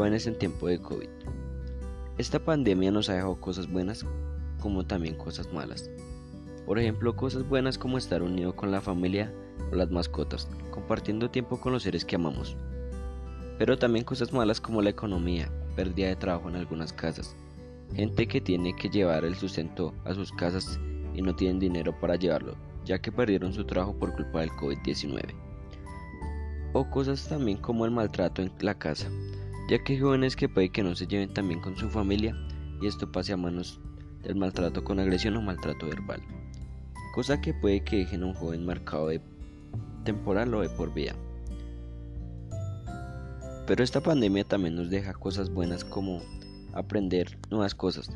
Jóvenes en tiempo de COVID. Esta pandemia nos ha dejado cosas buenas como también cosas malas. Por ejemplo, cosas buenas como estar unido con la familia o las mascotas, compartiendo tiempo con los seres que amamos. Pero también cosas malas como la economía, pérdida de trabajo en algunas casas, gente que tiene que llevar el sustento a sus casas y no tienen dinero para llevarlo, ya que perdieron su trabajo por culpa del COVID-19. O cosas también como el maltrato en la casa, ya que jóvenes que puede que no se lleven también con su familia y esto pase a manos del maltrato con agresión o maltrato verbal, cosa que puede que dejen un joven marcado de temporal o de por vida. Pero esta pandemia también nos deja cosas buenas como aprender nuevas cosas,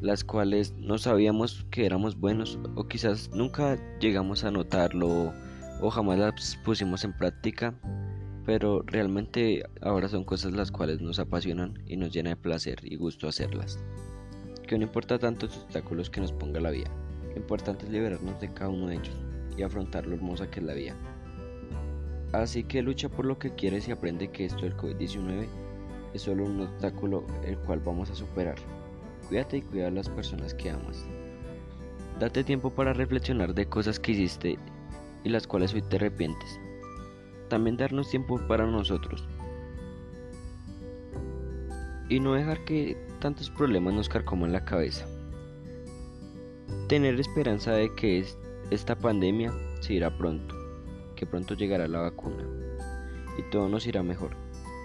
las cuales no sabíamos que éramos buenos o quizás nunca llegamos a notarlo o jamás las pusimos en práctica pero realmente ahora son cosas las cuales nos apasionan y nos llena de placer y gusto hacerlas. Que no importa tanto los obstáculos que nos ponga la vida, lo importante es liberarnos de cada uno de ellos y afrontar lo hermosa que es la vida. Así que lucha por lo que quieres y aprende que esto del COVID-19 es solo un obstáculo el cual vamos a superar. Cuídate y cuida a las personas que amas. Date tiempo para reflexionar de cosas que hiciste y las cuales hoy te arrepientes también darnos tiempo para nosotros. Y no dejar que tantos problemas nos carcoman la cabeza. Tener esperanza de que esta pandemia se irá pronto, que pronto llegará la vacuna y todo nos irá mejor.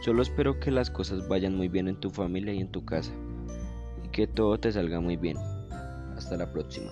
Solo espero que las cosas vayan muy bien en tu familia y en tu casa y que todo te salga muy bien. Hasta la próxima.